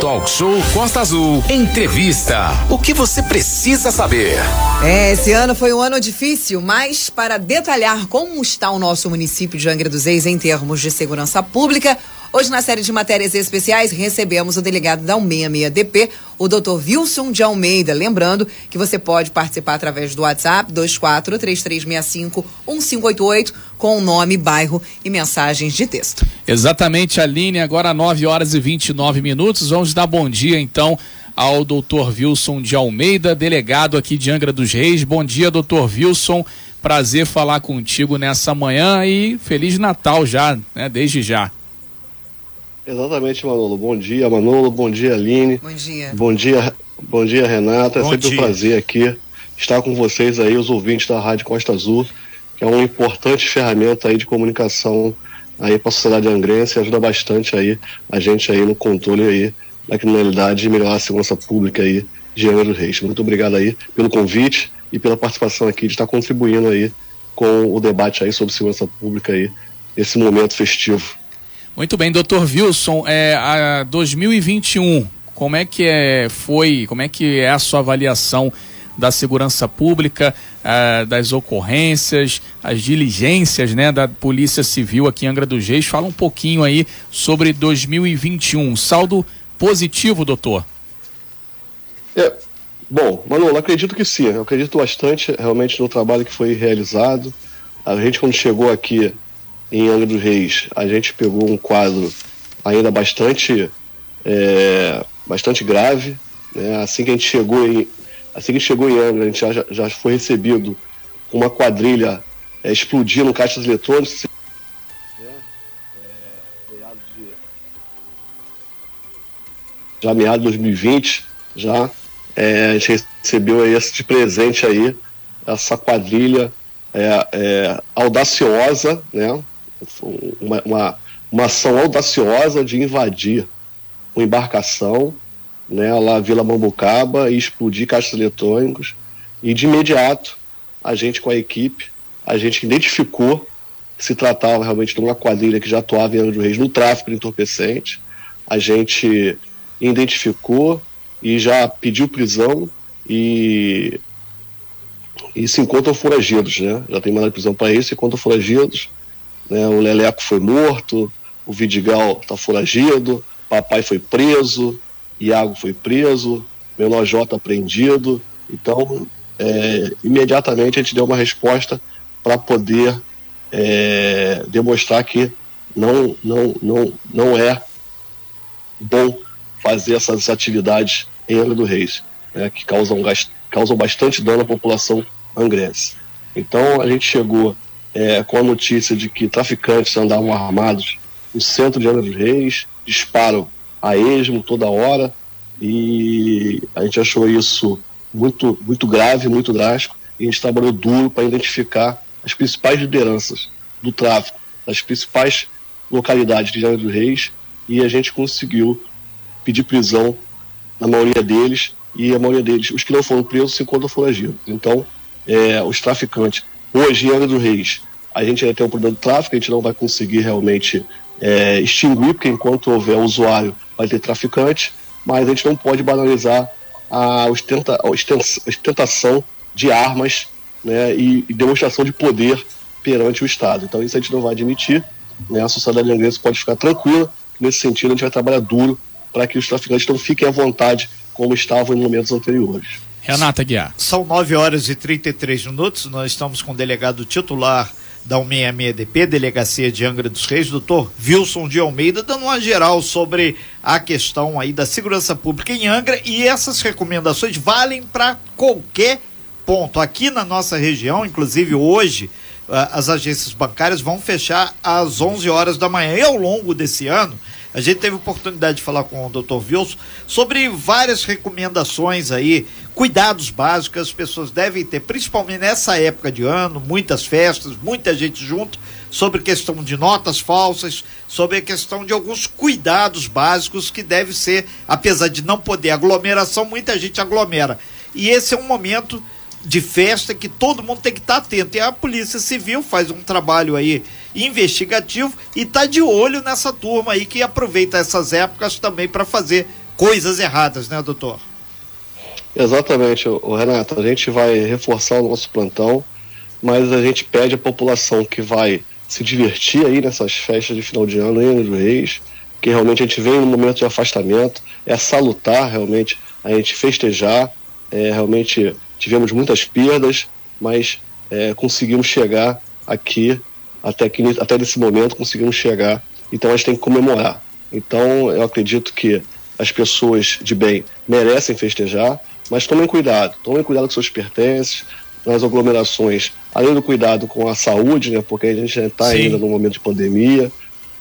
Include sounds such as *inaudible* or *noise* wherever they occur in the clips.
Talk Show Costa Azul. Entrevista. O que você precisa saber? É, esse ano foi um ano difícil, mas para detalhar como está o nosso município de Angra dos Reis em termos de segurança pública, Hoje, na série de matérias especiais, recebemos o delegado da 166DP, o Dr. Wilson de Almeida. Lembrando que você pode participar através do WhatsApp 2433651588 com o nome, bairro e mensagens de texto. Exatamente, Aline. Agora 9 horas e 29 minutos. Vamos dar bom dia, então, ao Dr. Wilson de Almeida, delegado aqui de Angra dos Reis. Bom dia, Dr. Wilson. Prazer falar contigo nessa manhã e Feliz Natal já, né? Desde já. Exatamente, Manolo. Bom dia, Manolo. Bom dia, Aline. Bom dia. Bom dia, bom dia Renata. É bom sempre dia. um prazer aqui estar com vocês aí, os ouvintes da Rádio Costa Azul, que é uma importante ferramenta aí de comunicação aí para a sociedade angrense e ajuda bastante aí a gente aí no controle aí da criminalidade e melhorar a segurança pública aí de Angra dos Reis. Muito obrigado aí pelo convite e pela participação aqui de estar contribuindo aí com o debate aí sobre segurança pública aí nesse momento festivo. Muito bem, doutor Wilson, é, a 2021, como é que é, foi, como é que é a sua avaliação da segurança pública, ah, das ocorrências, as diligências né, da Polícia Civil aqui em Angra dos Reis? Fala um pouquinho aí sobre 2021. Saldo positivo, doutor? É, bom, Manolo, acredito que sim. Eu acredito bastante realmente no trabalho que foi realizado. A gente, quando chegou aqui em Angra dos Reis, a gente pegou um quadro ainda bastante, é, bastante grave. Né? Assim que a gente chegou em, assim que chegou em Angra, a gente já, já foi recebido com uma quadrilha é, explodindo caixas eletrônicas. Já meado de 2020, já é, a gente recebeu esse de presente aí, essa quadrilha é, é, audaciosa, né? Uma, uma, uma ação audaciosa de invadir uma embarcação, né, lá Vila Mambucaba e explodir caixas eletrônicos. E de imediato, a gente com a equipe, a gente identificou que se tratava realmente de uma quadrilha que já atuava em Angra dos Reis no tráfico de entorpecente. A gente identificou e já pediu prisão e e se encontram foragidos, né? Já tem mandado prisão para isso, se encontram foragidos. Né? O Leleco foi morto, o Vidigal está foragido, papai foi preso, Iago foi preso, menor J apreendido. Então, é, imediatamente a gente deu uma resposta para poder é, demonstrar que não, não, não, não é bom fazer essas atividades em Angra do Reis, né, que causam, causam bastante dano à população angrense. Então a gente chegou é, com a notícia de que traficantes andavam armados no centro de Angra dos Reis, disparam a esmo toda hora, e a gente achou isso muito, muito grave, muito drástico, e a gente trabalhou duro para identificar as principais lideranças do tráfico, das principais localidades de Angra dos Reis, e a gente conseguiu pedir prisão na maioria deles, e a maioria deles, os que não foram presos, se encontram foragidos. Então, é, os traficantes, hoje em Angra dos Reis, a gente ainda tem um problema do tráfico, a gente não vai conseguir realmente é, extinguir, porque enquanto houver usuário, vai ter traficante, mas a gente não pode banalizar a, ostenta, a osten- ostentação de armas né, e, e demonstração de poder perante o Estado. Então, isso a gente não vai admitir. Né, a sociedade angrense pode ficar tranquila. Nesse sentido, a gente vai trabalhar duro para que os traficantes não fiquem à vontade como estavam em momentos anteriores. Renata Guiar. São 9 horas e 33 minutos. Nós estamos com o delegado titular da 166DP, Delegacia de Angra dos Reis, doutor Wilson de Almeida, dando uma geral sobre a questão aí da segurança pública em Angra e essas recomendações valem para qualquer ponto. Aqui na nossa região, inclusive hoje, ah, as agências bancárias vão fechar às 11 horas da manhã. E ao longo desse ano, a gente teve oportunidade de falar com o Dr. Wilson sobre várias recomendações aí, cuidados básicos que as pessoas devem ter, principalmente nessa época de ano, muitas festas, muita gente junto, sobre questão de notas falsas, sobre a questão de alguns cuidados básicos que deve ser, apesar de não poder aglomeração, muita gente aglomera. E esse é um momento de festa que todo mundo tem que estar atento. E a Polícia Civil faz um trabalho aí investigativo e está de olho nessa turma aí que aproveita essas épocas também para fazer coisas erradas, né, doutor? Exatamente, o Renato. A gente vai reforçar o nosso plantão, mas a gente pede à população que vai se divertir aí nessas festas de final de ano em do Reis, que realmente a gente vem num momento de afastamento, é salutar realmente a gente festejar, é, realmente tivemos muitas perdas, mas é, conseguimos chegar aqui, até, que, até nesse momento conseguimos chegar, então a gente tem que comemorar. Então eu acredito que as pessoas de bem merecem festejar, mas tomem cuidado, tomem cuidado com seus pertences, nas aglomerações, além do cuidado com a saúde, né, porque a gente está ainda no momento de pandemia,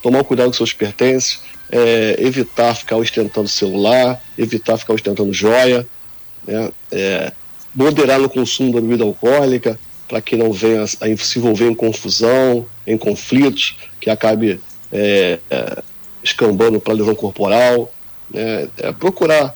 tomar cuidado com seus pertences, é, evitar ficar ostentando celular, evitar ficar ostentando joia, né, é, moderar no consumo da bebida alcoólica, para que não venha a se envolver em confusão, em conflitos, que acabe é, é, escambando para lesão corporal, né, é, procurar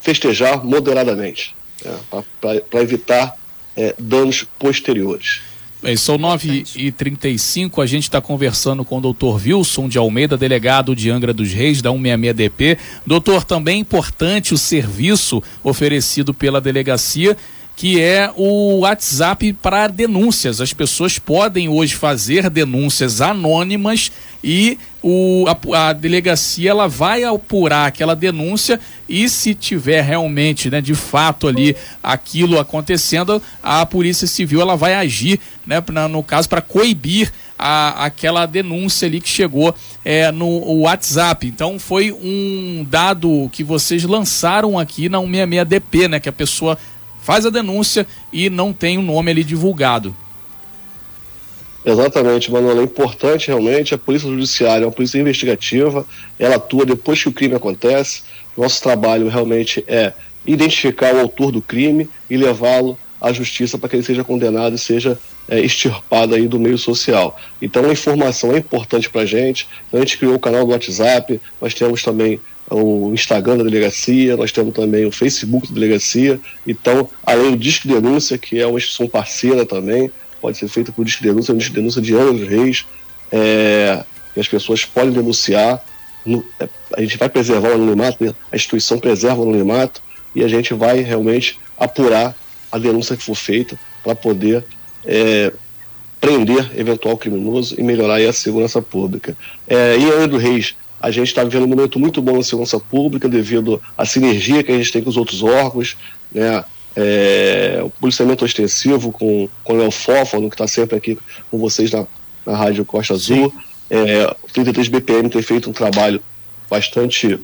festejar moderadamente, né, para evitar é, danos posteriores. Bem, são 9h35, a gente está conversando com o doutor Wilson de Almeida, delegado de Angra dos Reis, da 166DP. Doutor, também é importante o serviço oferecido pela delegacia que é o WhatsApp para denúncias. As pessoas podem hoje fazer denúncias anônimas e o, a, a, delegacia ela vai apurar aquela denúncia e se tiver realmente, né, de fato ali aquilo acontecendo, a Polícia Civil ela vai agir, né, na, no caso para coibir a, aquela denúncia ali que chegou é, no WhatsApp. Então foi um dado que vocês lançaram aqui na 166DP, né, que a pessoa faz a denúncia e não tem o um nome ali divulgado. Exatamente, Manuel. É importante realmente. A Polícia Judiciária é uma polícia investigativa, ela atua depois que o crime acontece. Nosso trabalho realmente é identificar o autor do crime e levá-lo à justiça para que ele seja condenado e seja é, extirpado aí do meio social. Então a informação é importante para a gente. Então, a gente criou o canal do WhatsApp, nós temos também o Instagram da delegacia, nós temos também o Facebook da delegacia. Então, além do Disque Denúncia, que é uma instituição parceira também, pode ser feita por Disque Denúncia, é um Disque Denúncia de Ana dos Reis, é, que as pessoas podem denunciar. No, é, a gente vai preservar o anonimato, né? a instituição preserva o anonimato e a gente vai realmente apurar a denúncia que for feita para poder é, prender eventual criminoso e melhorar a segurança pública. É, em dos Reis, a gente está vivendo um momento muito bom na segurança pública devido à sinergia que a gente tem com os outros órgãos, né? É, o policiamento ostensivo com, com o Léo Fófano, que está sempre aqui com vocês na, na Rádio Costa Azul. É, o 33 BPM tem feito um trabalho bastante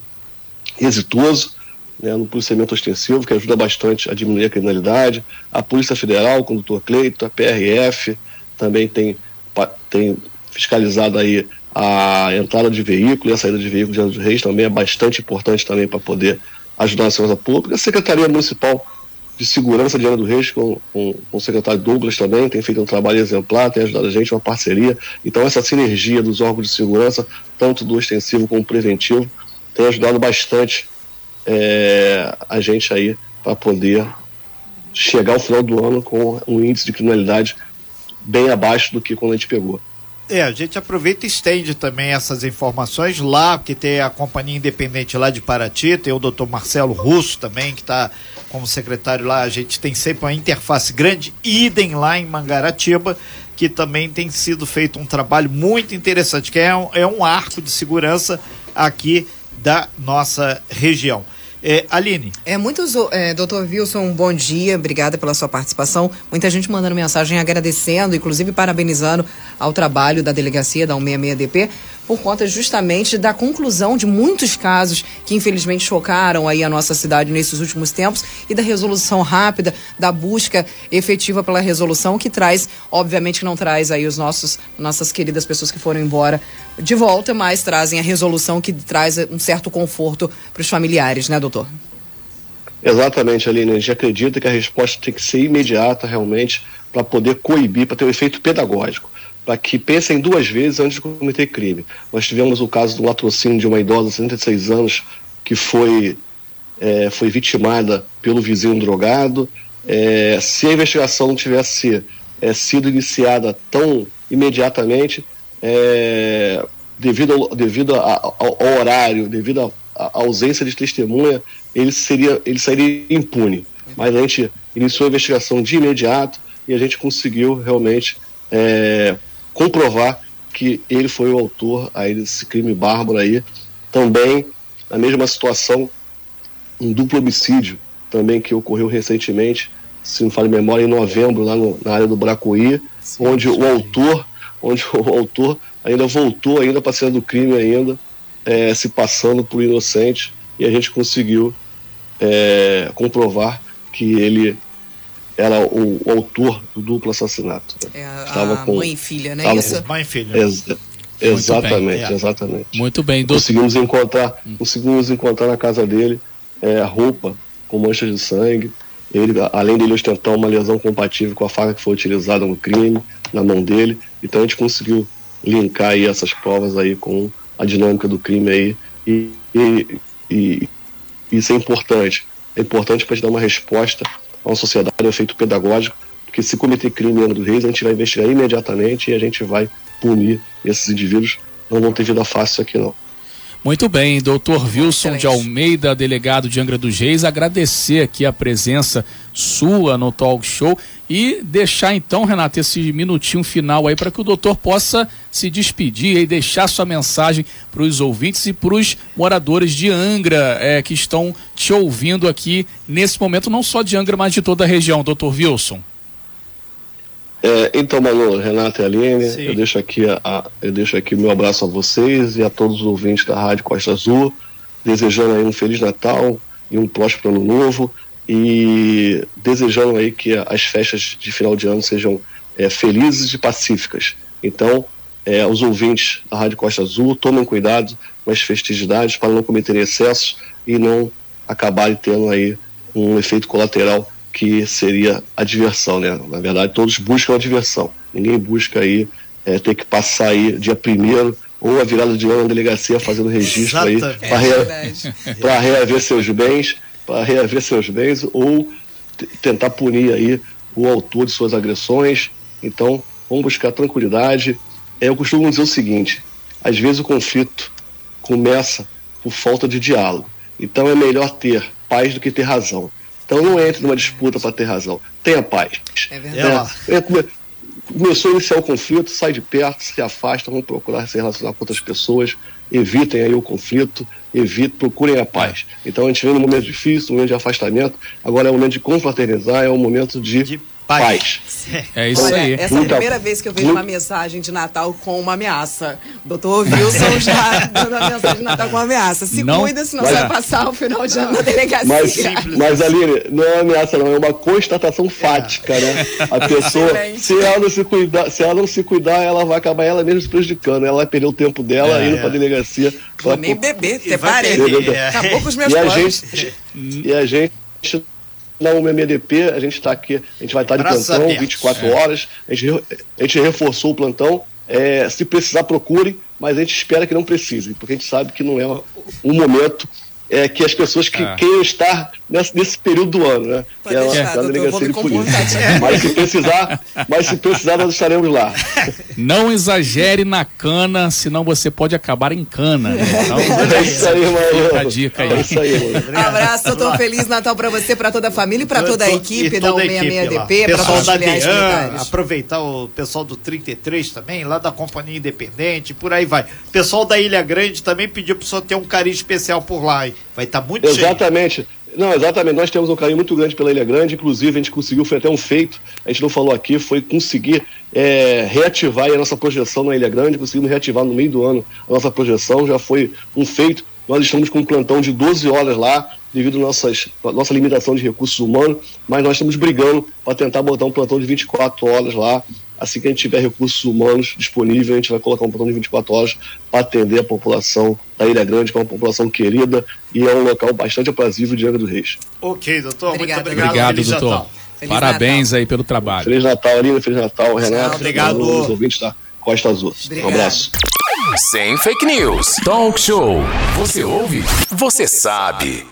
exitoso né, no policiamento ostensivo, que ajuda bastante a diminuir a criminalidade. A Polícia Federal, com o doutor Cleito, a PRF também tem, tem fiscalizado aí a entrada de veículo e a saída de veículo de Angra dos Reis também é bastante importante também para poder ajudar a segurança pública. A Secretaria Municipal de Segurança de Angra dos Reis, com, com, com, o secretário Douglas também, tem feito um trabalho exemplar, tem ajudado a gente, uma parceria. Então, essa sinergia dos órgãos de segurança, tanto do extensivo como preventivo, tem ajudado bastante é, a gente aí para poder chegar ao final do ano com um índice de criminalidade bem abaixo do que quando a gente pegou. É, a gente aproveita e estende também essas informações lá, porque tem a Companhia Independente lá de Paraty, tem o doutor Marcelo Russo também, que está como secretário lá. A gente tem sempre uma interface grande, idem lá em Mangaratiba, que também tem sido feito um trabalho muito interessante, que é um, é um arco de segurança aqui da nossa região. É, Aline. É, muitos, é, doutor Wilson, bom dia, obrigada pela sua participação. Muita gente mandando mensagem agradecendo, inclusive parabenizando ao trabalho da delegacia da 166DP por conta justamente da conclusão de muitos casos que infelizmente chocaram aí a nossa cidade nesses últimos tempos e da resolução rápida, da busca efetiva pela resolução que traz, obviamente que não traz aí os nossos nossas queridas pessoas que foram embora de volta, mas trazem a resolução que traz um certo conforto para os familiares, né, doutor? Exatamente, Aline. A gente acredita que a resposta tem que ser imediata, realmente, para poder coibir, para ter um efeito pedagógico para que pensem duas vezes antes de cometer crime. Nós tivemos o caso do latrocínio de uma idosa de 76 anos que foi, é, foi vitimada pelo vizinho drogado. É, se a investigação não tivesse é, sido iniciada tão imediatamente, é, devido, ao, devido ao, ao, horário, devido a ausência de testemunha, ele, seria, ele sairia impune. Mas a gente iniciou a investigação de imediato e a gente conseguiu realmente é, comprovar que ele foi o autor aí desse crime bárbaro aí. Também, na mesma situação, um duplo homicídio também que ocorreu recentemente, se não falo em memória, em novembro, lá no, na área do Bracoí, onde o autor, onde *laughs* o autor ainda voltou ainda para cena do crime ainda, é, se passando por inocente, e a gente conseguiu é, comprovar que ele era o, o, autor do duplo assassinato. Né? É a, Estava com, mãe e filha, né? Isso? mãe e filha. Ex exatamente, Muito é. exatamente. Muito bem. Conseguimos encontrar, hum. conseguimos encontrar na casa dele é, roupa com manchas de sangue. Ele, além dele ostentar uma lesão compatível com a faca que foi utilizada no crime, na mão dele. Então a gente conseguiu linkar aí essas provas aí com a dinâmica do crime aí. E, e, e isso é importante. É importante para a gente dar uma resposta a uma sociedade, um efeito pedagógico, porque se cometer crime em Angra dos Reis, a gente vai investigar imediatamente e a gente vai punir esses indivíduos. Não vão ter vida fácil aqui, não. Muito bem, doutor Wilson de Almeida, delegado de Angra dos Reis, agradecer aqui a presença sua no talk show e deixar então, Renato, esse minutinho final aí para que o doutor possa se despedir e deixar sua mensagem para os ouvintes e para os moradores de Angra é, que estão te ouvindo aqui nesse momento, não só de Angra, mas de toda a região, doutor Wilson. É, então, Manu, Renato e Aline, eu deixo, aqui a, eu deixo aqui o meu abraço a vocês e a todos os ouvintes da Rádio Costa Azul, desejando aí um Feliz Natal e um próspero ano novo e desejando aí que as festas de final de ano sejam é, felizes e pacíficas. Então, é, os ouvintes da Rádio Costa Azul, tomem cuidado com as festividades para não cometerem excessos e não acabarem tendo aí um efeito colateral que seria a diversão, né? Na verdade, todos buscam a diversão. Ninguém busca aí é, ter que passar aí dia primeiro ou a virada de ano na delegacia fazendo registro aí para rea reaver seus bens, para reaver seus bens ou tentar punir aí o autor de suas agressões. Então, vamos buscar tranquilidade. É, eu costumo dizer o seguinte: às vezes o conflito começa por falta de diálogo. Então é melhor ter paz do que ter razão. Então não entre numa disputa para ter razão. Tenha paz. É verdade. É, é, começou a iniciar o conflito, sai de perto, se afasta, vão procurar se relacionar com outras pessoas, evitem aí o conflito, evitem, procurem a paz. Então a gente vem num momento difícil, um momento de afastamento, agora é o momento de confraternizar, é o momento de, de paz. É isso Olha, aí. Essa é a primeira vez que eu vejo uma mensagem de Natal com uma ameaça. Doutor Wilson já *laughs* dando a mensagem de Natal com uma ameaça. Se não, cuida, senão você vai passar o final de ano na delegacia. Mas, mas Aline, não é uma ameaça, não, é uma constatação fática, é. né? A *laughs* pessoa, se ela não se cuidar, se ela não se cuidar, ela vai acabar ela mesmo se prejudicando. Ela vai perder o tempo dela é, indo é. pra delegacia. Vou nem beber, até parede. Acabou com os meus e planos. A gente, e a gente na UMMDP, a gente está aqui, a gente vai estar de plantão 24 é. horas, a gente, a gente reforçou o plantão. É, se precisar, procure, mas a gente espera que não precise, porque a gente sabe que não é um momento é, que as pessoas que ah. queiram estar nesse, nesse período do ano, né? Pode que é a delegacia de polícia. *laughs* Mas se precisar, mas se precisar, nós estaremos lá. Não exagere na cana, senão você pode acabar em cana. Né? Então, *laughs* é isso aí, mano. A dica aí. É isso aí, mano. *laughs* Abraço, doutor. Feliz Natal para você, para toda a família e para toda a equipe da 166DP, para todos os DEAN, aproveitar o pessoal do 33 também, lá da Companhia Independente, por aí vai. Pessoal da Ilha Grande também pediu para o senhor ter um carinho especial por lá, hein? Vai estar tá muito Exatamente. cheio. Não, exatamente. Nós temos um carinho muito grande pela Ilha Grande. Inclusive, a gente conseguiu, foi até um feito, a gente não falou aqui, foi conseguir é, reativar a nossa projeção na Ilha Grande. Conseguimos reativar no meio do ano a nossa projeção. Já foi um feito. Nós estamos com um plantão de 12 horas lá, devido à nossas, nossa limitação de recursos humanos, mas nós estamos brigando para tentar botar um plantão de 24 horas lá Assim que a gente tiver recursos humanos disponíveis, a gente vai colocar um plantão de 24 horas para atender a população da Ilha Grande, que é uma população querida e é um local bastante aprazível de Angra do Reis. Ok, doutor. Obrigado, muito obrigado. Obrigado, doutor. Feliz Parabéns Natal. aí pelo trabalho. Feliz Natal, Alina. Feliz Natal, Renato. Obrigado. Os ouvintes da Costa Azul. Obrigado. Um abraço. Sem fake news. Talk show. Você ouve? Você sabe.